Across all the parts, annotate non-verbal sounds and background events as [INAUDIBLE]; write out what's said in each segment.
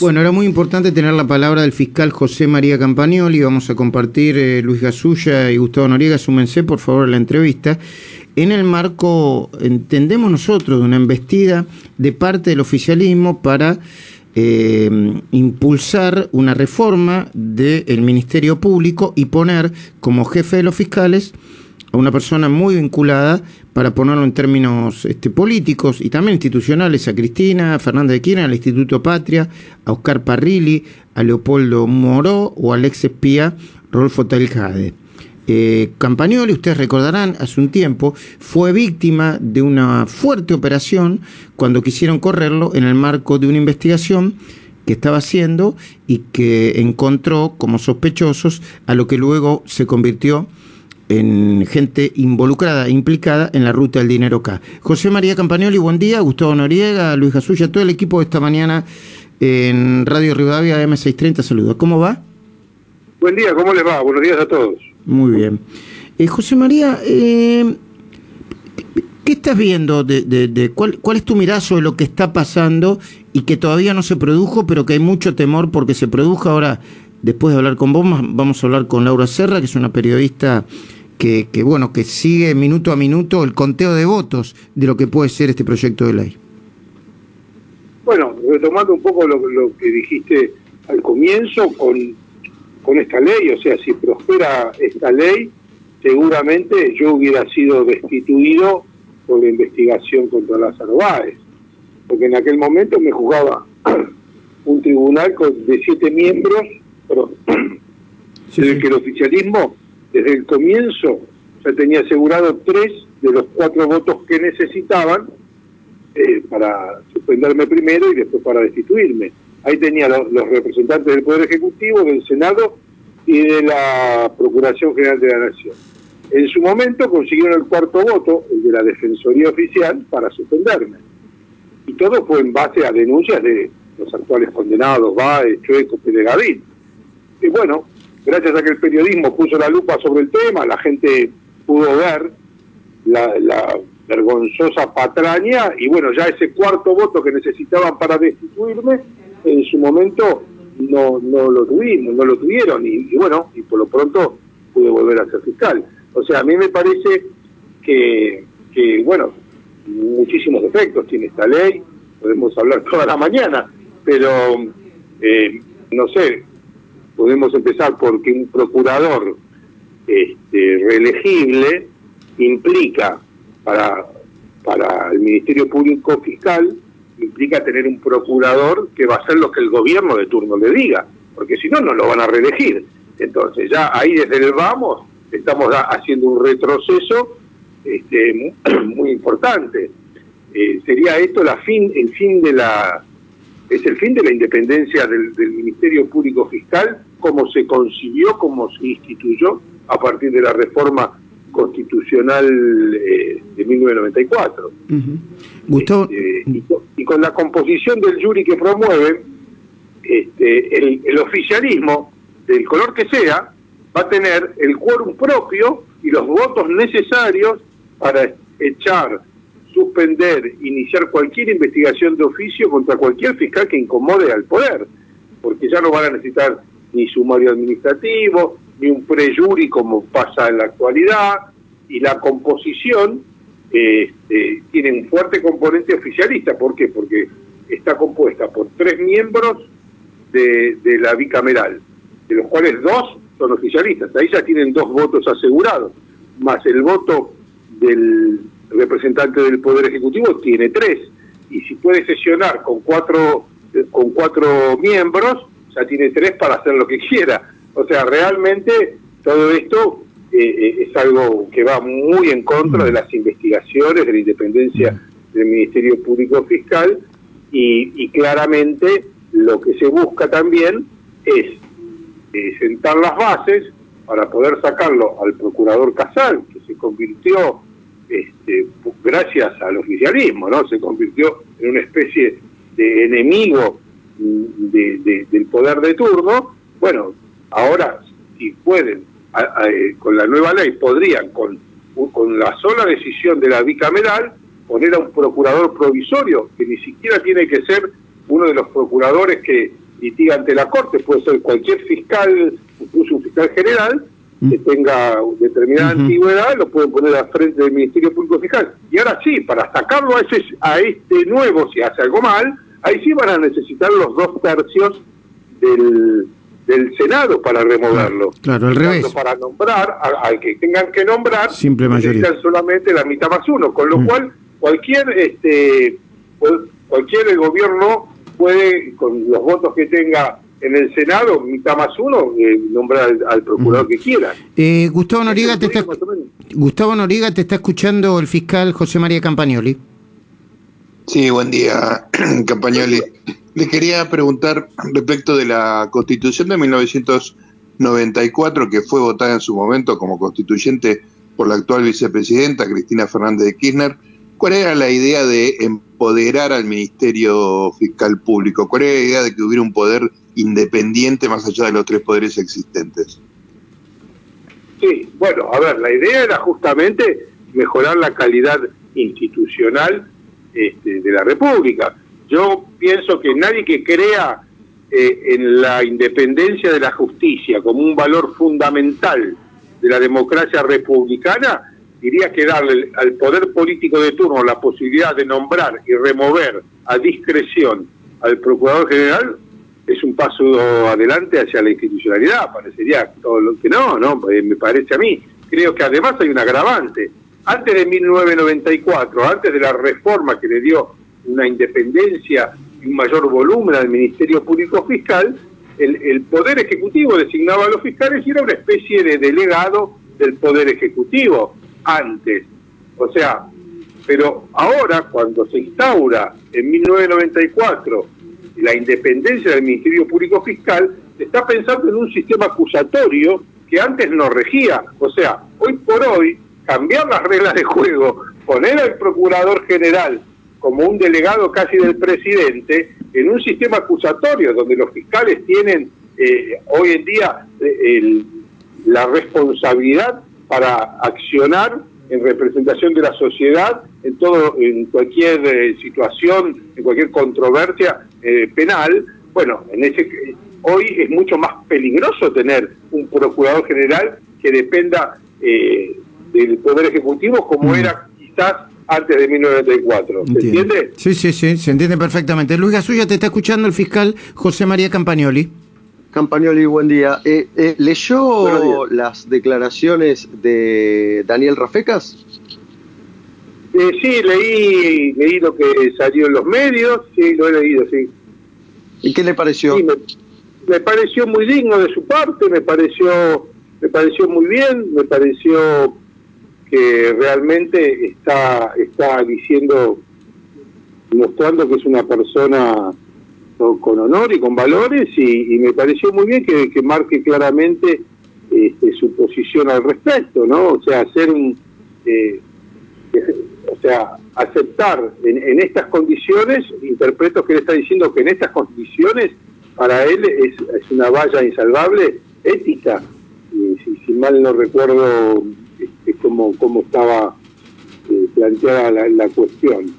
Bueno, era muy importante tener la palabra del fiscal José María Campagnoli. Vamos a compartir eh, Luis Gasulla y Gustavo Noriega. Súmense, por favor, a la entrevista. En el marco, entendemos nosotros, de una embestida de parte del oficialismo para eh, impulsar una reforma del Ministerio Público y poner como jefe de los fiscales a una persona muy vinculada, para ponerlo en términos este, políticos y también institucionales, a Cristina Fernández de Kirchner, al Instituto Patria, a Oscar Parrilli, a Leopoldo Moró o al ex espía Rolfo Taljade. Eh, Campagnoli, ustedes recordarán, hace un tiempo fue víctima de una fuerte operación cuando quisieron correrlo en el marco de una investigación que estaba haciendo y que encontró como sospechosos a lo que luego se convirtió en gente involucrada, implicada en la ruta del dinero acá. José María Campagnoli, buen día. Gustavo Noriega, Luis Jasuya, todo el equipo de esta mañana en Radio Rivadavia M630. Saludos. ¿Cómo va? Buen día, ¿cómo les va? Buenos días a todos. Muy bien. Eh, José María, eh, ¿qué estás viendo? De, cuál, ¿Cuál es tu mirazo de lo que está pasando y que todavía no se produjo, pero que hay mucho temor porque se produjo ahora? Después de hablar con vos, vamos a hablar con Laura Serra, que es una periodista que, bueno, que sigue minuto a minuto el conteo de votos de lo que puede ser este proyecto de ley. Bueno, retomando un poco lo, que dijiste al comienzo con, con esta ley, o sea, si prospera esta ley, seguramente yo hubiera sido destituido por la investigación contra Lázaro Báez, porque en aquel momento me jugaba [CLEARS THROAT] un tribunal con, de siete miembros, pero [CLEARS THROAT] que el oficialismo desde el comienzo ya tenía asegurado tres de los cuatro votos que necesitaban eh, para suspenderme primero y después para destituirme. Ahí tenía los, representantes del Poder Ejecutivo, del Senado y de la Procuración General de la Nación. En su momento consiguieron el cuarto voto, el de la Defensoría Oficial, para suspenderme. Y todo fue en base a denuncias de los actuales condenados, Baez, Chueco, Pérez Y bueno, gracias a que el periodismo puso la lupa sobre el tema, la gente pudo ver la, vergonzosa patraña y bueno, ya ese cuarto voto que necesitaban para destituirme, en su momento no, no lo tuvimos, no lo tuvieron y, bueno, y por lo pronto pude volver a ser fiscal. O sea, a mí me parece que, que bueno, muchísimos defectos tiene esta ley, podemos hablar toda la mañana, pero eh, no sé, podemos empezar porque un procurador este, reelegible implica para, para el Ministerio Público Fiscal, implica tener un procurador que va a hacer lo que el gobierno de turno le diga, porque si no, no lo van a reelegir. Entonces, ya ahí desde el vamos estamos haciendo un retroceso este, [CLEARS THROAT] muy, importante. Eh, sería esto la fin, el fin de la es el fin de la independencia del, Ministerio Público Fiscal, como se concibió, como se instituyó a partir de la reforma constitucional eh, de 1994. Este, y, con la composición del jury que promueve, este, el, el oficialismo, del color que sea, va a tener el quórum propio y los votos necesarios para echar suspender, iniciar cualquier investigación de oficio contra cualquier fiscal que incomode al poder, porque ya no van a necesitar ni sumario administrativo, ni un prejuri como pasa en la actualidad, y la composición este, tiene un fuerte componente oficialista. ¿Por qué? Porque está compuesta por tres miembros de, de la bicameral, de los cuales dos son oficialistas. Ahí ya tienen dos votos asegurados, más el voto del representante del Poder Ejecutivo tiene tres, y si puede sesionar con cuatro, con cuatro miembros, ya tiene tres para hacer lo que quiera. O sea, realmente todo esto eh, eh, es algo que va muy en contra de las investigaciones, de la independencia del Ministerio Público Fiscal, y, claramente lo que se busca también es eh, sentar las bases para poder sacarlo al procurador Casal, que se convirtió este, gracias al oficialismo, ¿no? Se convirtió en una especie de enemigo mm, del poder de turno. Bueno, ahora, si pueden, con la nueva ley, podrían, con, con la sola decisión de la bicameral, poner a un procurador provisorio, que ni siquiera tiene que ser uno de los procuradores que, litiga ante la Corte, puede ser cualquier fiscal, incluso un fiscal general, que mm. tenga determinada antigüedad, lo pueden poner al frente del Ministerio Público Fiscal. Y ahora sí, para sacarlo a, ese, a este nuevo, si hace algo mal, ahí sí van a necesitar los dos tercios del, del Senado para removerlo. Claro, al revés. Para nombrar al que tengan que nombrar, simple mayoría. solamente la mitad más uno, con lo mm. cual cualquier este cualquier gobierno puede, con los votos que tenga en el Senado, mitad más uno, eh, nombrar al, procurador que quiera. Eh, Gustavo Noriega te está, Gustavo Noriega te está escuchando el fiscal José María Campagnoli. Sí, buen día, [CLEARS THROAT] Campagnoli. Le quería preguntar respecto de la Constitución de 1994, que fue votada en su momento como constituyente por la actual vicepresidenta Cristina Fernández de Kirchner. ¿Cuál era la idea de empoderar al Ministerio Fiscal Público? ¿Cuál era la idea de que hubiera un poder independiente más allá de los tres poderes existentes? Sí, bueno, a ver, la idea era justamente mejorar la calidad institucional este, de la República. Yo pienso que nadie que crea eh, en la independencia de la justicia como un valor fundamental de la democracia republicana diría que darle al poder político de turno la posibilidad de nombrar y remover a discreción al procurador general es un paso adelante hacia la institucionalidad, parecería todo lo que no, no, eh, me parece a mí. Creo que además hay un agravante. Antes de 1994, antes de la reforma que le dio una independencia y un mayor volumen al Ministerio Público Fiscal, el, Poder Ejecutivo designaba a los fiscales y era una especie de delegado del Poder Ejecutivo antes. O sea, pero ahora cuando se instaura en 1994 la independencia del Ministerio Público Fiscal, se está pensando en un sistema acusatorio que antes no regía. O sea, hoy por hoy, cambiar las reglas de juego, poner al Procurador General como un delegado casi del presidente en un sistema acusatorio donde los fiscales tienen eh, hoy en día eh, la responsabilidad para accionar en representación de la sociedad en todo en cualquier eh, situación en cualquier controversia eh, penal. Bueno en ese hoy es mucho más peligroso tener un procurador general que dependa eh, del poder ejecutivo como mm. era quizás antes de 1994. ¿Se entiende? Sí, sí, sí, se entiende perfectamente. Luis Gasulla, te está escuchando el fiscal José María Campagnoli. Campagnoli, buen día. Eh, eh, ¿Leyó las declaraciones de Daniel Rafecas? Eh, sí, leí, leí lo que salió en los medios, sí, lo he leído, sí. ¿Y qué le pareció? me, pareció muy digno de su parte, me pareció, me pareció muy bien, me pareció que realmente está, está diciendo, mostrando que es una persona con honor y con valores y, me pareció muy bien que, marque claramente este, su posición al respecto, ¿no? O sea, hacer un, eh, o sea, aceptar en, estas condiciones, interpreto que él está diciendo que en estas condiciones para él es, una valla insalvable ética, y si, mal no recuerdo cómo, cómo estaba eh, planteada la, la cuestión.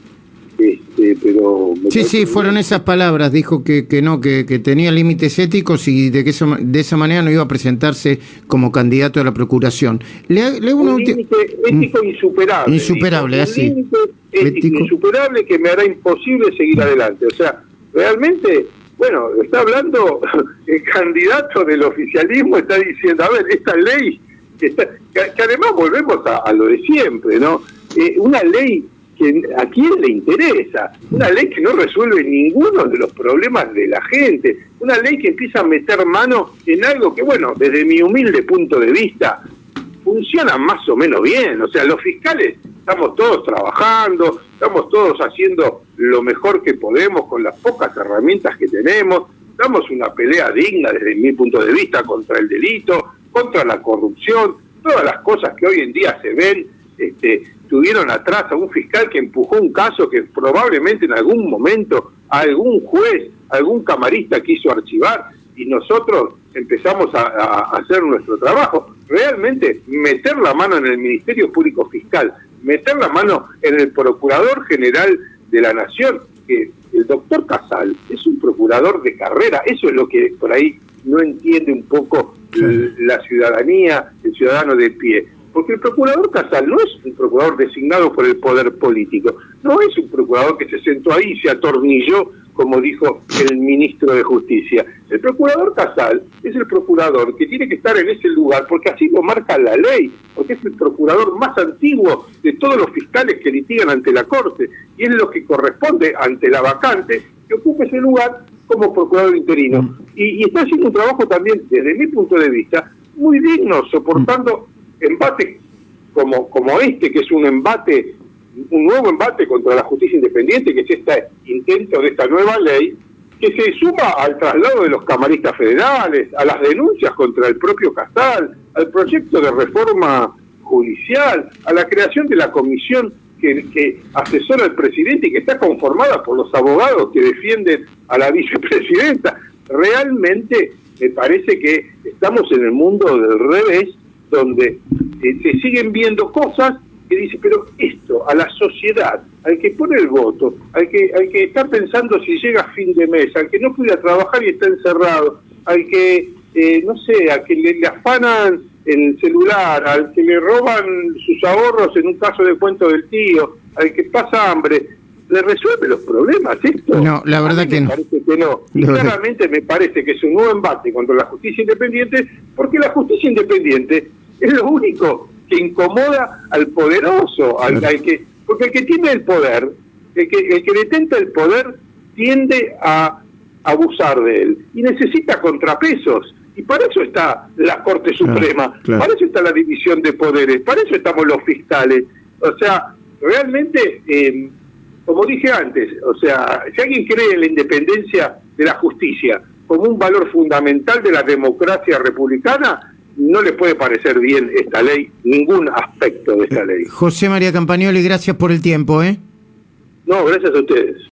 Este, pero sí, sí, fueron esas palabras. Dijo que, que no, que, tenía límites éticos y de que eso, de esa manera no iba a presentarse como candidato a la procuración. Le, le un límite ético insuperable. Insuperable, así. Un ético insuperable que me hará imposible seguir adelante. O sea, realmente, bueno, está hablando [LAUGHS] el candidato del oficialismo, está diciendo, a ver, esta ley, que, además volvemos a, lo de siempre, ¿no? Eh, una ley a quién le interesa. Una ley que no resuelve ninguno de los problemas de la gente. Una ley que empieza a meter mano en algo que, bueno, desde mi humilde punto de vista, funciona más o menos bien. O sea, los fiscales estamos todos trabajando, estamos todos haciendo lo mejor que podemos con las pocas herramientas que tenemos. Damos una pelea digna desde mi punto de vista contra el delito, contra la corrupción, todas las cosas que hoy en día se ven este, tuvieron atrás a un fiscal que empujó un caso que probablemente en algún momento algún juez, algún camarista quiso archivar y nosotros empezamos a, hacer nuestro trabajo. Realmente meter la mano en el Ministerio Público Fiscal, meter la mano en el Procurador General de la Nación, que el doctor Casal es un procurador de carrera, eso es lo que por ahí no entiende un poco la ciudadanía, el ciudadano de pie. Porque el procurador Casal no es un procurador designado por el poder político, no es un procurador que se sentó ahí y se atornilló, como dijo el ministro de Justicia. El procurador Casal es el procurador que tiene que estar en ese lugar porque así lo marca la ley, porque es el procurador más antiguo de todos los fiscales que litigan ante la Corte y es lo que corresponde ante la vacante que ocupe ese lugar como procurador interino. Mm. Y, está haciendo un trabajo también, desde mi punto de vista, muy digno, soportando embates como, como este, que es un embate, un nuevo embate contra la justicia independiente, que es este intento de esta nueva ley, que se suma al traslado de los camaristas federales, a las denuncias contra el propio Casal, al proyecto de reforma judicial, a la creación de la comisión que, asesora al presidente y que está conformada por los abogados que defienden a la [LAUGHS] vicepresidenta. Realmente me parece que estamos en el mundo del revés, donde eh, se siguen viendo cosas que dice, pero esto a la sociedad, al que pone el voto, al que, al que está pensando si llega a fin de mes, al que no pudiera trabajar y está encerrado, al que, eh, no sé, al que le afanan el celular, al que le roban sus ahorros en un caso de cuento del tío, al que pasa hambre, ¿le resuelve los problemas esto? No, la verdad que no. Parece que no. Y claramente me parece que es un nuevo embate contra la justicia independiente, porque la justicia independiente es lo único que incomoda al poderoso, al, que, porque el que tiene el poder, el que, el que detenta el poder tiende a abusar de él y necesita contrapesos. Y para eso está la Corte Suprema, para eso está la división de poderes, para eso estamos los fiscales. O sea, realmente, eh, como dije antes, o sea, si alguien cree en la independencia de la justicia como un valor fundamental de la democracia republicana, no le puede parecer bien esta ley, ningún aspecto de esta ley. José María Campagnoli, gracias por el tiempo, ¿eh? No, gracias a ustedes.